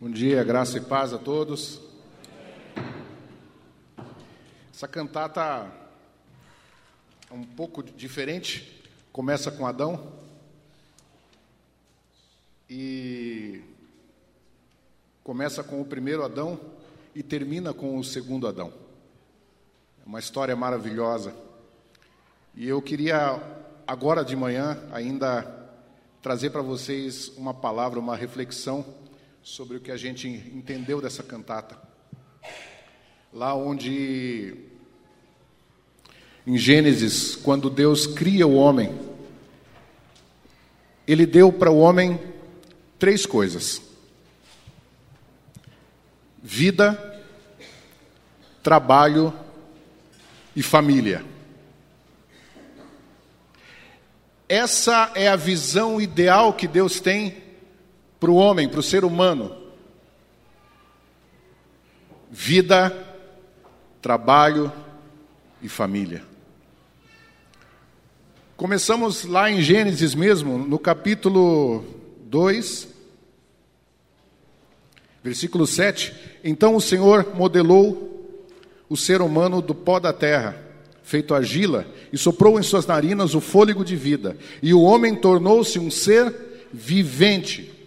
Bom dia, graça e paz a todos. Essa cantata é um pouco diferente. Começa com Adão e começa com o primeiro Adão e termina com o segundo Adão. É uma história maravilhosa. E eu queria agora de manhã ainda trazer para vocês uma palavra, uma reflexão sobre o que a gente entendeu dessa cantata. Lá onde, em Gênesis, quando Deus cria o homem, Ele deu para o homem três coisas: vida, trabalho e família. Essa é a visão ideal que Deus tem para o homem, para o ser humano. Vida, trabalho e família. Começamos lá em Gênesis mesmo, no capítulo 2, versículo 7. Então o Senhor modelou o ser humano do pó da terra, feito argila, e soprou em suas narinas o fôlego de vida, e o homem tornou-se um ser vivente.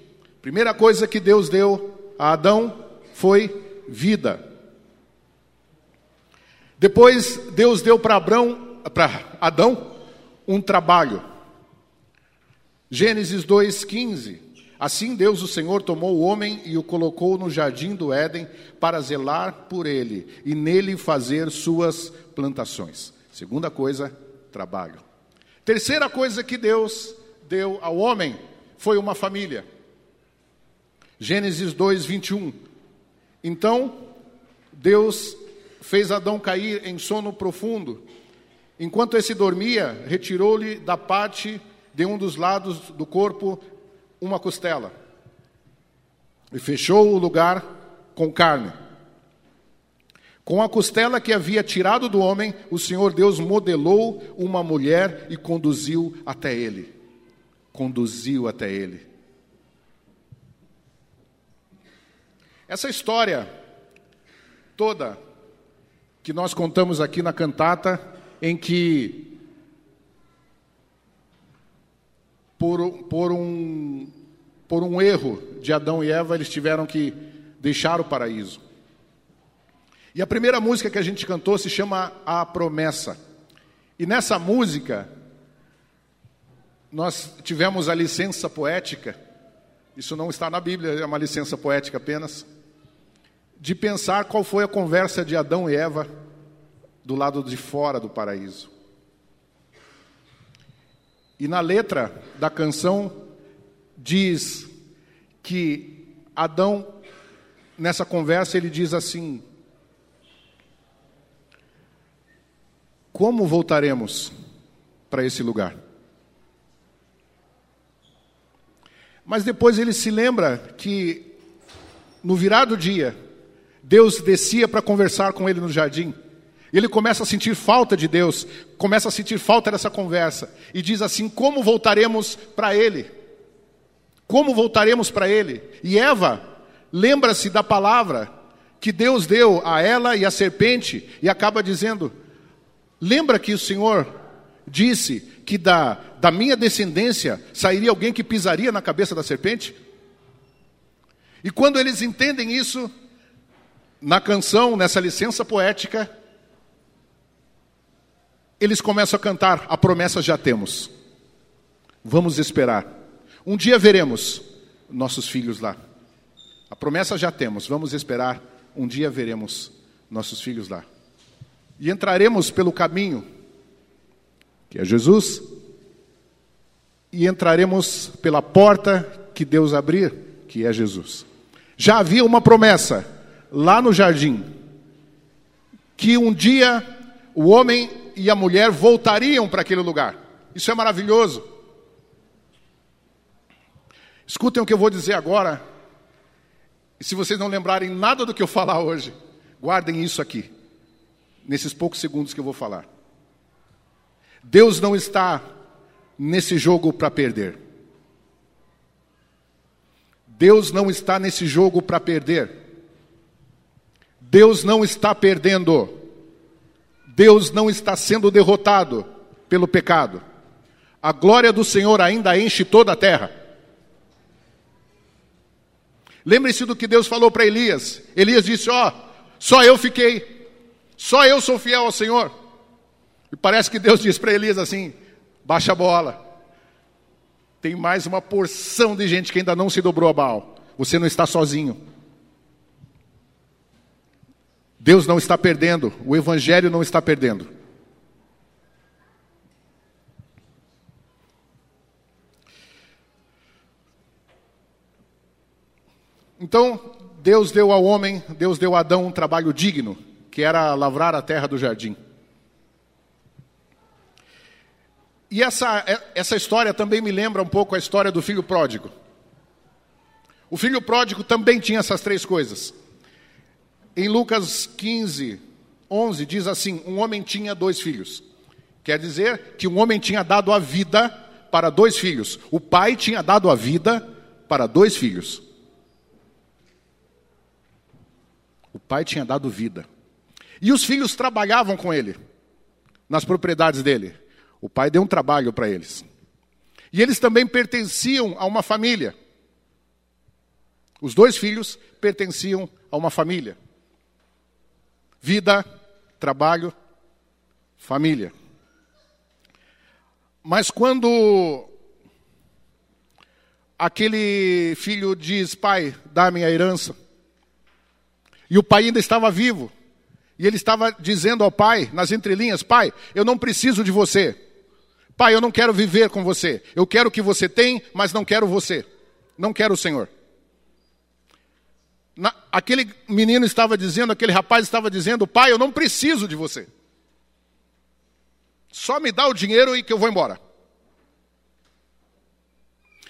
Primeira coisa que Deus deu a Adão foi vida. Depois Deus deu para para Adão um trabalho. Gênesis 2:15. Assim Deus o Senhor tomou o homem e o colocou no jardim do Éden para zelar por ele e nele fazer suas plantações. Segunda coisa, trabalho. Terceira coisa que Deus deu ao homem foi uma família. Gênesis 2, 21. Então, Deus fez Adão cair em sono profundo. Enquanto esse dormia, retirou-lhe da parte de um dos lados do corpo uma costela e fechou o lugar com carne. Com a costela que havia tirado do homem, o Senhor Deus modelou uma mulher e conduziu até ele. Conduziu até ele. Essa história toda que nós contamos aqui na cantata, em que por, por, um, por um erro de Adão e Eva, eles tiveram que deixar o paraíso. E a primeira música que a gente cantou se chama A Promessa. E nessa música, nós tivemos a licença poética, isso não está na Bíblia, é uma licença poética apenas de pensar qual foi a conversa de Adão e Eva do lado de fora do paraíso. E na letra da canção diz que Adão, nessa conversa, ele diz assim: Como voltaremos para esse lugar? Mas depois ele se lembra que no virado dia, Deus descia para conversar com ele no jardim. Ele começa a sentir falta de Deus, começa a sentir falta dessa conversa. E diz assim: Como voltaremos para Ele? Como voltaremos para Ele? E Eva lembra-se da palavra que Deus deu a ela e à serpente, e acaba dizendo: Lembra que o Senhor disse que da, da minha descendência sairia alguém que pisaria na cabeça da serpente? E quando eles entendem isso, na canção, nessa licença poética, eles começam a cantar: A promessa já temos. Vamos esperar. Um dia veremos nossos filhos lá. A promessa já temos, vamos esperar. Um dia veremos nossos filhos lá. E entraremos pelo caminho, que é Jesus, e entraremos pela porta que Deus abrir, que é Jesus. Já havia uma promessa lá no jardim, que um dia o homem e a mulher voltariam para aquele lugar. Isso é maravilhoso. Escutem o que eu vou dizer agora. E se vocês não lembrarem nada do que eu falar hoje, guardem isso aqui, nesses poucos segundos que eu vou falar. Deus não está nesse jogo para perder. Deus não está nesse jogo para perder. Deus não está perdendo. Deus não está sendo derrotado pelo pecado. A glória do Senhor ainda enche toda a terra. Lembre-se do que Deus falou para Elias. Elias disse: Ó, oh, só eu fiquei, só eu sou fiel ao Senhor. E parece que Deus disse para Elias assim: baixa a bola. Tem mais uma porção de gente que ainda não se dobrou a Baal. Você não está sozinho. Deus não está perdendo, o Evangelho não está perdendo. Então, Deus deu ao homem, Deus deu a Adão um trabalho digno, que era lavrar a terra do jardim. E essa, essa história também me lembra um pouco a história do filho pródigo. O filho pródigo também tinha essas três coisas. Em Lucas 15, 11, diz assim: Um homem tinha dois filhos. Quer dizer que um homem tinha dado a vida para dois filhos. O pai tinha dado a vida para dois filhos. O pai tinha dado vida. E os filhos trabalhavam com ele, nas propriedades dele. O pai deu um trabalho para eles. E eles também pertenciam a uma família. Os dois filhos pertenciam a uma família. Vida, trabalho, família. Mas quando aquele filho diz: Pai, dá-me a herança, e o pai ainda estava vivo. E ele estava dizendo ao pai, nas entrelinhas: Pai, eu não preciso de você. Pai, eu não quero viver com você. Eu quero o que você tem, mas não quero você. Não quero o Senhor. Na, aquele menino estava dizendo, aquele rapaz estava dizendo: Pai, eu não preciso de você. Só me dá o dinheiro e que eu vou embora.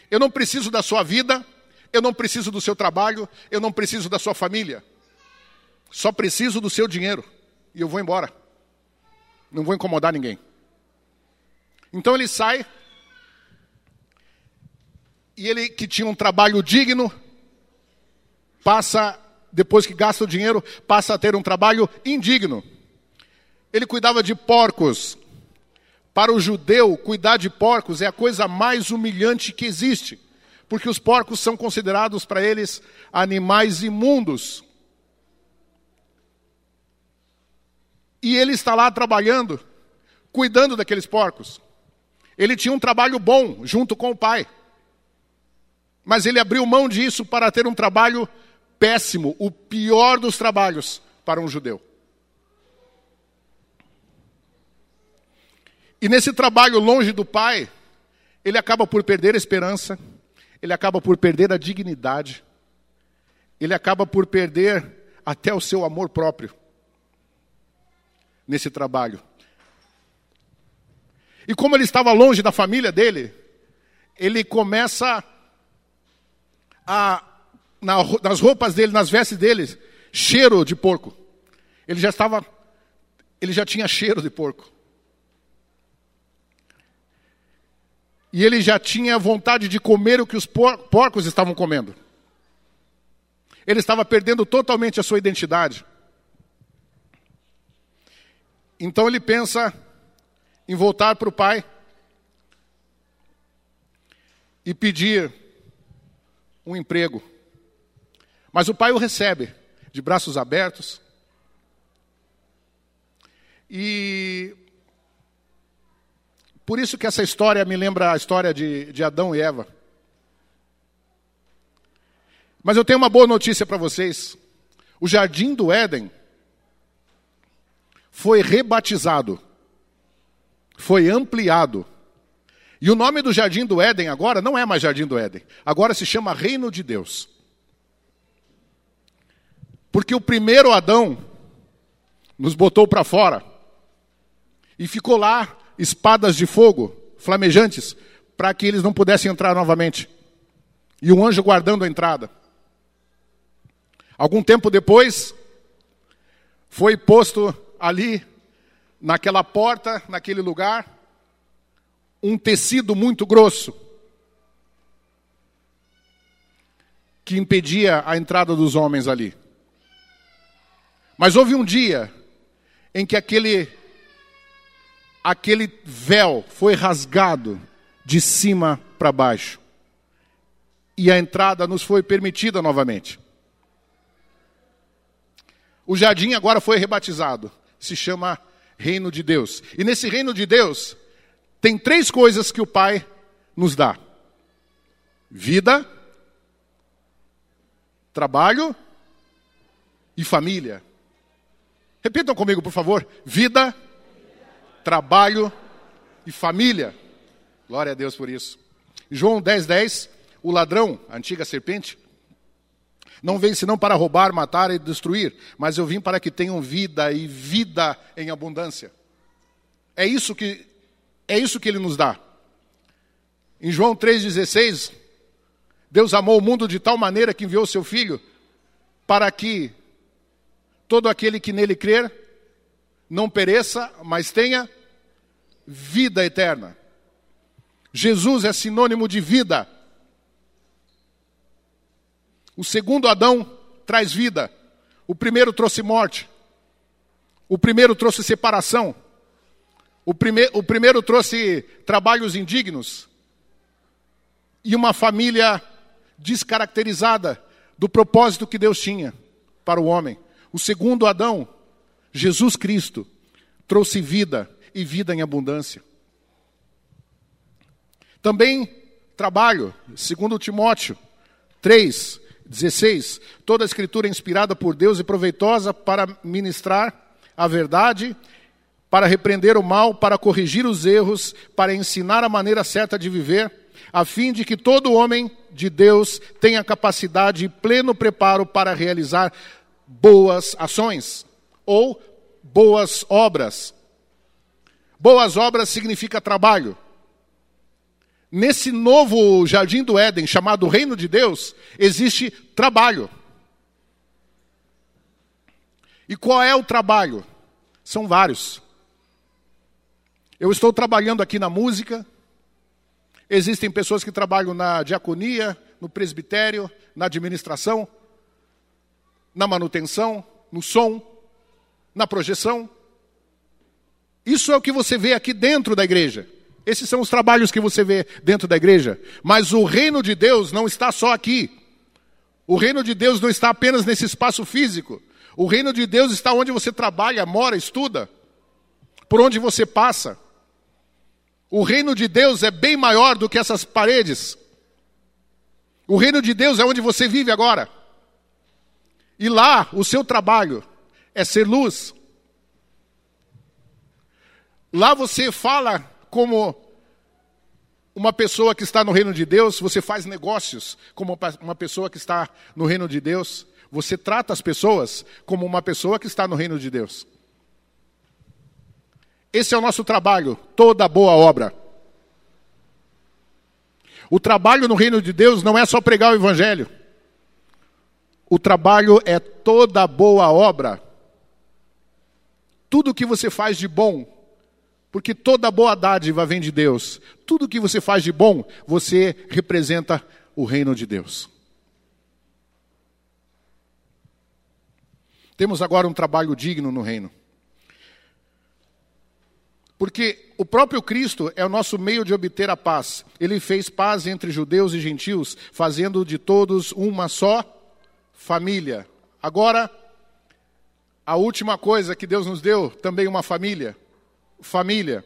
Eu não preciso da sua vida, eu não preciso do seu trabalho, eu não preciso da sua família. Só preciso do seu dinheiro e eu vou embora. Não vou incomodar ninguém. Então ele sai e ele que tinha um trabalho digno passa depois que gasta o dinheiro, passa a ter um trabalho indigno. Ele cuidava de porcos. Para o judeu, cuidar de porcos é a coisa mais humilhante que existe, porque os porcos são considerados para eles animais imundos. E ele está lá trabalhando, cuidando daqueles porcos. Ele tinha um trabalho bom junto com o pai. Mas ele abriu mão disso para ter um trabalho péssimo, o pior dos trabalhos para um judeu. E nesse trabalho longe do pai, ele acaba por perder a esperança, ele acaba por perder a dignidade, ele acaba por perder até o seu amor próprio nesse trabalho. E como ele estava longe da família dele, ele começa a, nas roupas dele, nas vestes dele, cheiro de porco. Ele já estava, ele já tinha cheiro de porco. E ele já tinha vontade de comer o que os porcos estavam comendo. Ele estava perdendo totalmente a sua identidade. Então ele pensa em voltar para o pai e pedir um emprego. Mas o pai o recebe de braços abertos. E por isso que essa história me lembra a história de, de Adão e Eva. Mas eu tenho uma boa notícia para vocês. O jardim do Éden foi rebatizado, foi ampliado. E o nome do Jardim do Éden agora não é mais Jardim do Éden, agora se chama Reino de Deus. Porque o primeiro Adão nos botou para fora e ficou lá espadas de fogo flamejantes para que eles não pudessem entrar novamente. E um anjo guardando a entrada. Algum tempo depois, foi posto ali, naquela porta, naquele lugar, um tecido muito grosso, que impedia a entrada dos homens ali. Mas houve um dia em que aquele aquele véu foi rasgado de cima para baixo. E a entrada nos foi permitida novamente. O jardim agora foi rebatizado. Se chama Reino de Deus. E nesse Reino de Deus, tem três coisas que o Pai nos dá: vida, trabalho e família. Repitam comigo, por favor: vida, trabalho e família. Glória a Deus por isso. João 10, 10, o ladrão, a antiga serpente, não veio senão para roubar, matar e destruir, mas eu vim para que tenham vida e vida em abundância. É isso que é isso que ele nos dá. Em João 3:16, Deus amou o mundo de tal maneira que enviou seu filho para que todo aquele que nele crer não pereça, mas tenha vida eterna. Jesus é sinônimo de vida. O segundo Adão traz vida. O primeiro trouxe morte. O primeiro trouxe separação. O, prime o primeiro trouxe trabalhos indignos. E uma família descaracterizada do propósito que Deus tinha para o homem. O segundo Adão, Jesus Cristo, trouxe vida e vida em abundância. Também trabalho, segundo Timóteo 3, 16. Toda a escritura é inspirada por Deus e proveitosa para ministrar a verdade, para repreender o mal, para corrigir os erros, para ensinar a maneira certa de viver, a fim de que todo homem de Deus tenha capacidade e pleno preparo para realizar boas ações ou boas obras. Boas obras significa trabalho. Nesse novo jardim do Éden, chamado Reino de Deus, existe trabalho. E qual é o trabalho? São vários. Eu estou trabalhando aqui na música. Existem pessoas que trabalham na diaconia, no presbitério, na administração, na manutenção, no som, na projeção. Isso é o que você vê aqui dentro da igreja. Esses são os trabalhos que você vê dentro da igreja. Mas o reino de Deus não está só aqui. O reino de Deus não está apenas nesse espaço físico. O reino de Deus está onde você trabalha, mora, estuda, por onde você passa. O reino de Deus é bem maior do que essas paredes. O reino de Deus é onde você vive agora. E lá, o seu trabalho é ser luz. Lá você fala como uma pessoa que está no reino de Deus, você faz negócios como uma pessoa que está no reino de Deus, você trata as pessoas como uma pessoa que está no reino de Deus. Esse é o nosso trabalho, toda boa obra. O trabalho no reino de Deus não é só pregar o evangelho. O trabalho é toda boa obra. Tudo que você faz de bom, porque toda boa dádiva vem de Deus. Tudo que você faz de bom, você representa o reino de Deus. Temos agora um trabalho digno no reino. Porque o próprio Cristo é o nosso meio de obter a paz. Ele fez paz entre judeus e gentios, fazendo de todos uma só família. Agora, a última coisa que Deus nos deu, também uma família família.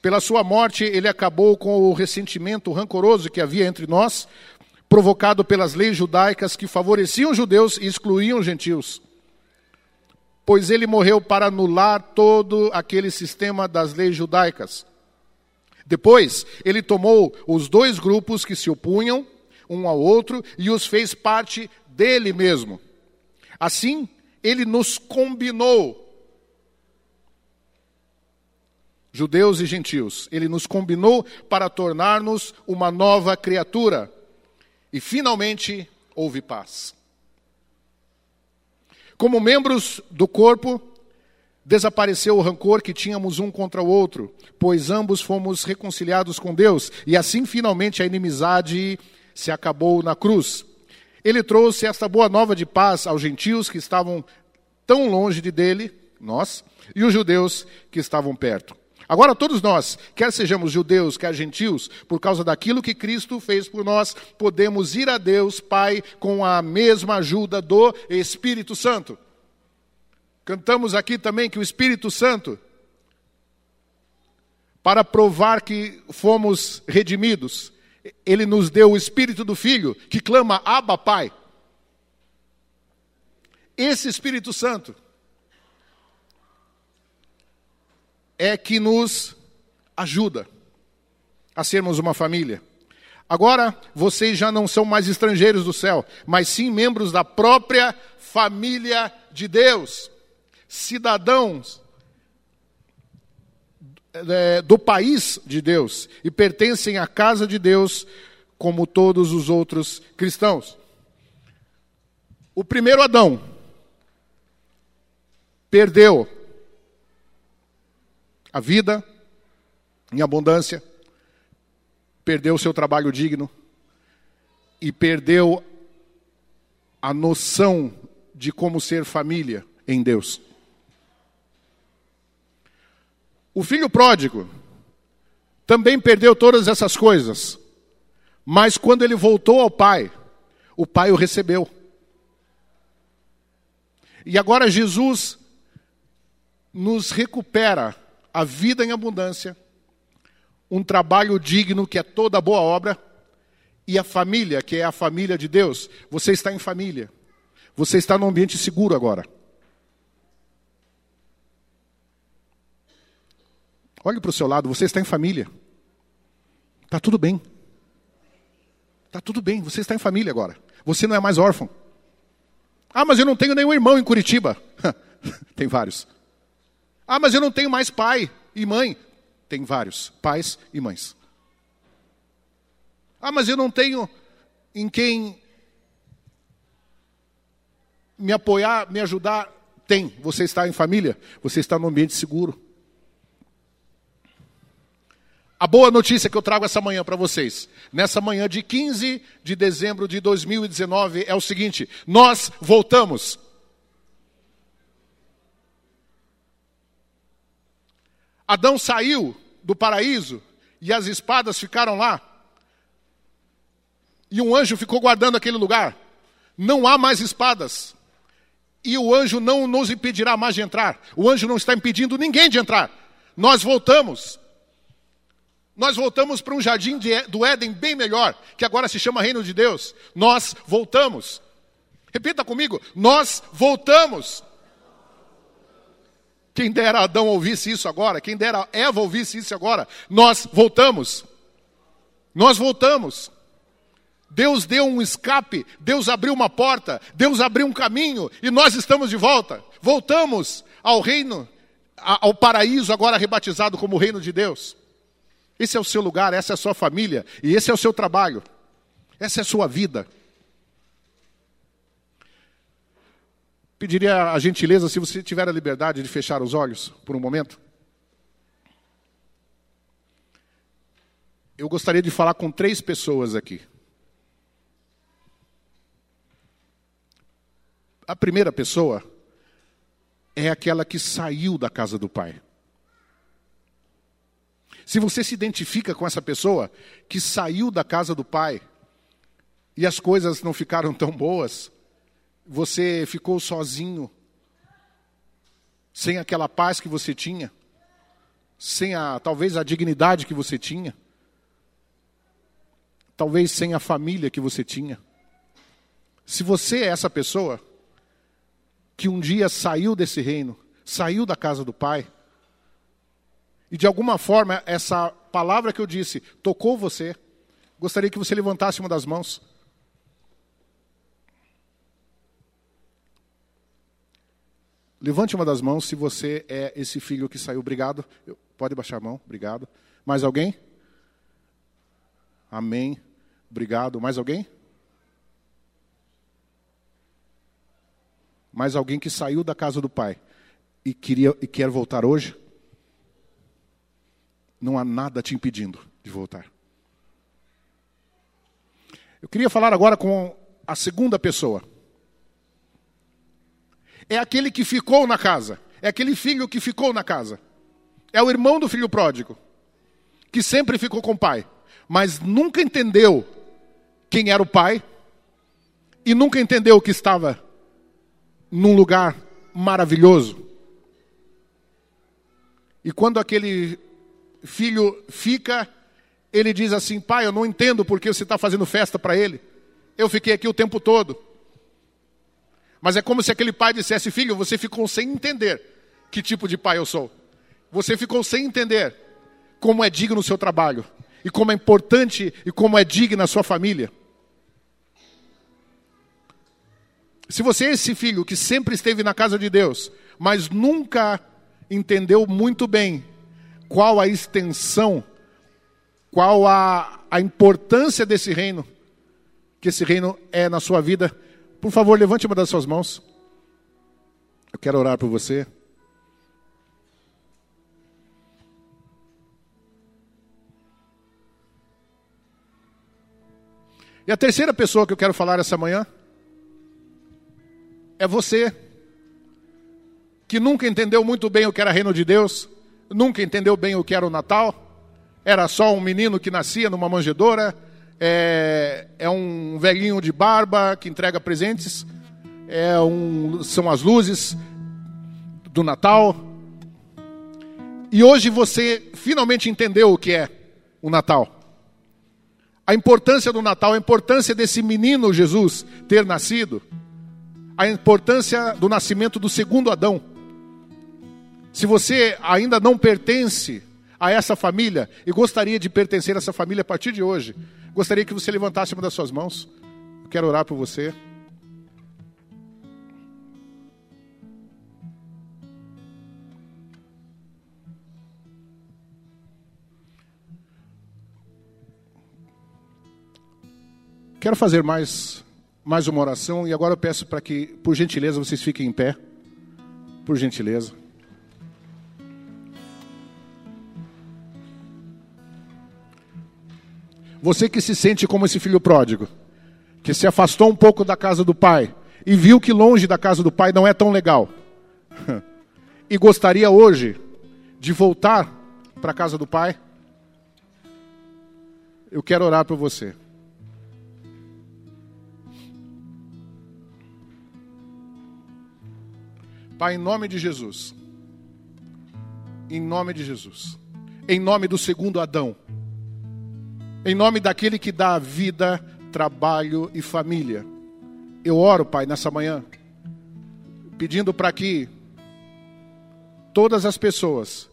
Pela sua morte, ele acabou com o ressentimento rancoroso que havia entre nós, provocado pelas leis judaicas que favoreciam judeus e excluíam os gentios. Pois ele morreu para anular todo aquele sistema das leis judaicas. Depois, ele tomou os dois grupos que se opunham um ao outro e os fez parte dele mesmo. Assim, ele nos combinou judeus e gentios. Ele nos combinou para tornar-nos uma nova criatura. E finalmente houve paz. Como membros do corpo, desapareceu o rancor que tínhamos um contra o outro, pois ambos fomos reconciliados com Deus, e assim finalmente a inimizade se acabou na cruz. Ele trouxe esta boa nova de paz aos gentios que estavam tão longe de dele, nós, e os judeus que estavam perto. Agora, todos nós, quer sejamos judeus, quer gentios, por causa daquilo que Cristo fez por nós, podemos ir a Deus, Pai, com a mesma ajuda do Espírito Santo. Cantamos aqui também que o Espírito Santo, para provar que fomos redimidos, ele nos deu o Espírito do Filho, que clama Abba, Pai. Esse Espírito Santo é que nos ajuda a sermos uma família. Agora, vocês já não são mais estrangeiros do céu, mas sim membros da própria família de Deus, cidadãos é, do país de Deus e pertencem à casa de Deus como todos os outros cristãos. O primeiro Adão perdeu a vida em abundância, perdeu o seu trabalho digno e perdeu a noção de como ser família em Deus. O filho pródigo também perdeu todas essas coisas, mas quando ele voltou ao pai, o pai o recebeu. E agora Jesus nos recupera a vida em abundância, um trabalho digno, que é toda boa obra, e a família, que é a família de Deus. Você está em família. Você está num ambiente seguro agora. Olhe para o seu lado, você está em família. Está tudo bem. Está tudo bem, você está em família agora. Você não é mais órfão. Ah, mas eu não tenho nenhum irmão em Curitiba. Tem vários. Ah, mas eu não tenho mais pai e mãe. Tem vários pais e mães. Ah, mas eu não tenho em quem me apoiar, me ajudar. Tem. Você está em família, você está num ambiente seguro. A boa notícia que eu trago essa manhã para vocês, nessa manhã de 15 de dezembro de 2019, é o seguinte: nós voltamos. Adão saiu do paraíso e as espadas ficaram lá. E um anjo ficou guardando aquele lugar. Não há mais espadas. E o anjo não nos impedirá mais de entrar. O anjo não está impedindo ninguém de entrar. Nós voltamos. Nós voltamos para um jardim de, do Éden bem melhor, que agora se chama Reino de Deus. Nós voltamos. Repita comigo: nós voltamos. Quem dera Adão ouvisse isso agora, quem dera Eva ouvisse isso agora. Nós voltamos. Nós voltamos. Deus deu um escape, Deus abriu uma porta, Deus abriu um caminho e nós estamos de volta. Voltamos ao reino, ao paraíso, agora rebatizado como reino de Deus. Esse é o seu lugar, essa é a sua família e esse é o seu trabalho, essa é a sua vida. Pediria a gentileza, se você tiver a liberdade de fechar os olhos por um momento. Eu gostaria de falar com três pessoas aqui. A primeira pessoa é aquela que saiu da casa do pai. Se você se identifica com essa pessoa que saiu da casa do pai e as coisas não ficaram tão boas, você ficou sozinho, sem aquela paz que você tinha, sem a talvez a dignidade que você tinha, talvez sem a família que você tinha. Se você é essa pessoa que um dia saiu desse reino, saiu da casa do Pai, e de alguma forma essa palavra que eu disse tocou você, gostaria que você levantasse uma das mãos. Levante uma das mãos se você é esse filho que saiu. Obrigado. Pode baixar a mão. Obrigado. Mais alguém? Amém. Obrigado. Mais alguém? Mais alguém que saiu da casa do pai e queria e quer voltar hoje? Não há nada te impedindo de voltar. Eu queria falar agora com a segunda pessoa. É aquele que ficou na casa. É aquele filho que ficou na casa. É o irmão do filho pródigo, que sempre ficou com o pai, mas nunca entendeu quem era o pai e nunca entendeu que estava num lugar maravilhoso. E quando aquele filho fica, ele diz assim: Pai, eu não entendo porque você está fazendo festa para ele. Eu fiquei aqui o tempo todo. Mas é como se aquele pai dissesse: Filho, você ficou sem entender que tipo de pai eu sou. Você ficou sem entender como é digno o seu trabalho, e como é importante e como é digna a sua família. Se você é esse filho que sempre esteve na casa de Deus, mas nunca entendeu muito bem qual a extensão, qual a, a importância desse reino, que esse reino é na sua vida, por favor, levante uma das suas mãos. Eu quero orar por você. E a terceira pessoa que eu quero falar essa manhã é você, que nunca entendeu muito bem o que era reino de Deus, nunca entendeu bem o que era o Natal, era só um menino que nascia numa manjedoura, é, é um velhinho de barba que entrega presentes, é um, são as luzes do Natal. E hoje você finalmente entendeu o que é o Natal. A importância do Natal, a importância desse menino Jesus ter nascido a importância do nascimento do segundo Adão. Se você ainda não pertence a essa família e gostaria de pertencer a essa família a partir de hoje, gostaria que você levantasse uma das suas mãos. Eu quero orar por você. Quero fazer mais mais uma oração e agora eu peço para que, por gentileza, vocês fiquem em pé. Por gentileza. Você que se sente como esse filho pródigo, que se afastou um pouco da casa do pai e viu que longe da casa do pai não é tão legal, e gostaria hoje de voltar para a casa do pai, eu quero orar por você. Pai, em nome de Jesus. Em nome de Jesus. Em nome do segundo Adão. Em nome daquele que dá vida, trabalho e família. Eu oro, Pai, nessa manhã, pedindo para que todas as pessoas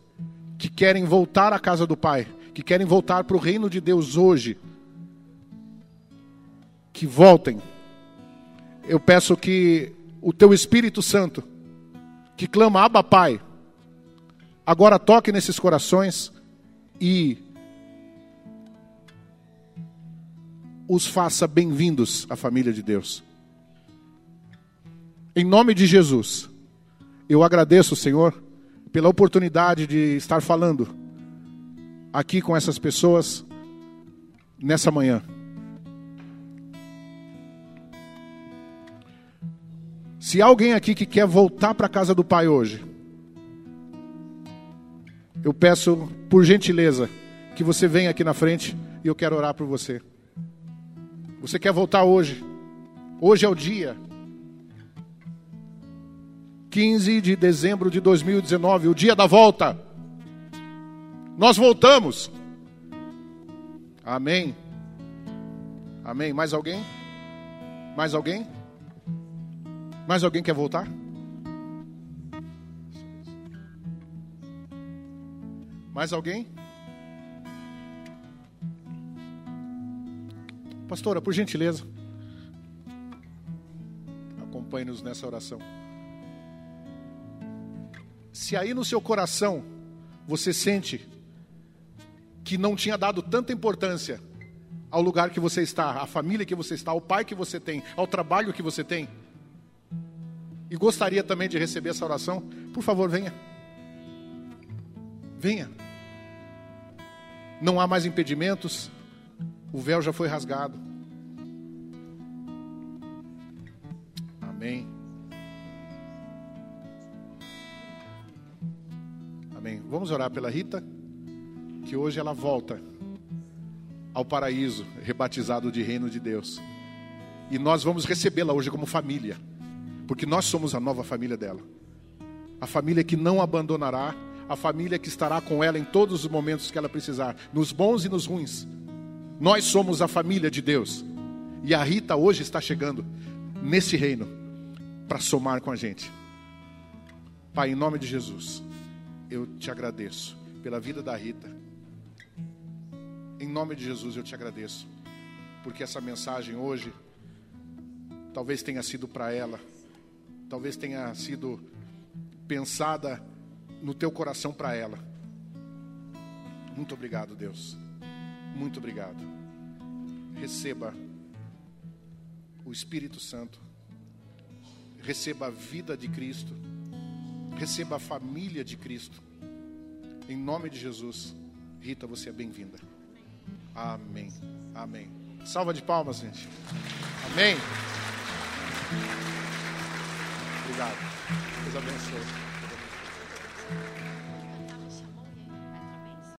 que querem voltar à casa do Pai, que querem voltar para o reino de Deus hoje, que voltem. Eu peço que o Teu Espírito Santo que clama Abba Pai, agora toque nesses corações e os faça bem-vindos à família de Deus. Em nome de Jesus, eu agradeço, Senhor, pela oportunidade de estar falando aqui com essas pessoas nessa manhã. Se há alguém aqui que quer voltar para a casa do Pai hoje, eu peço, por gentileza, que você venha aqui na frente e eu quero orar por você. Você quer voltar hoje? Hoje é o dia. 15 de dezembro de 2019, o dia da volta. Nós voltamos. Amém. Amém. Mais alguém? Mais alguém? Mais alguém quer voltar? Mais alguém? Pastora, por gentileza, acompanhe-nos nessa oração. Se aí no seu coração você sente que não tinha dado tanta importância ao lugar que você está, à família que você está, ao pai que você tem, ao trabalho que você tem, e gostaria também de receber essa oração, por favor, venha. Venha. Não há mais impedimentos, o véu já foi rasgado. Amém. Amém. Vamos orar pela Rita, que hoje ela volta ao paraíso, rebatizado de reino de Deus. E nós vamos recebê-la hoje como família, porque nós somos a nova família dela. A família que não abandonará, a família que estará com ela em todos os momentos que ela precisar, nos bons e nos ruins. Nós somos a família de Deus. E a Rita hoje está chegando nesse reino para somar com a gente. Pai, em nome de Jesus, eu te agradeço pela vida da Rita. Em nome de Jesus, eu te agradeço, porque essa mensagem hoje talvez tenha sido para ela, talvez tenha sido pensada no teu coração para ela. Muito obrigado, Deus. Muito obrigado. Receba o Espírito Santo. Receba a vida de Cristo. Receba a família de Cristo. Em nome de Jesus. Rita, você é bem-vinda. Amém. Amém. Salva de palmas, gente. Amém. Obrigado. Deus abençoe.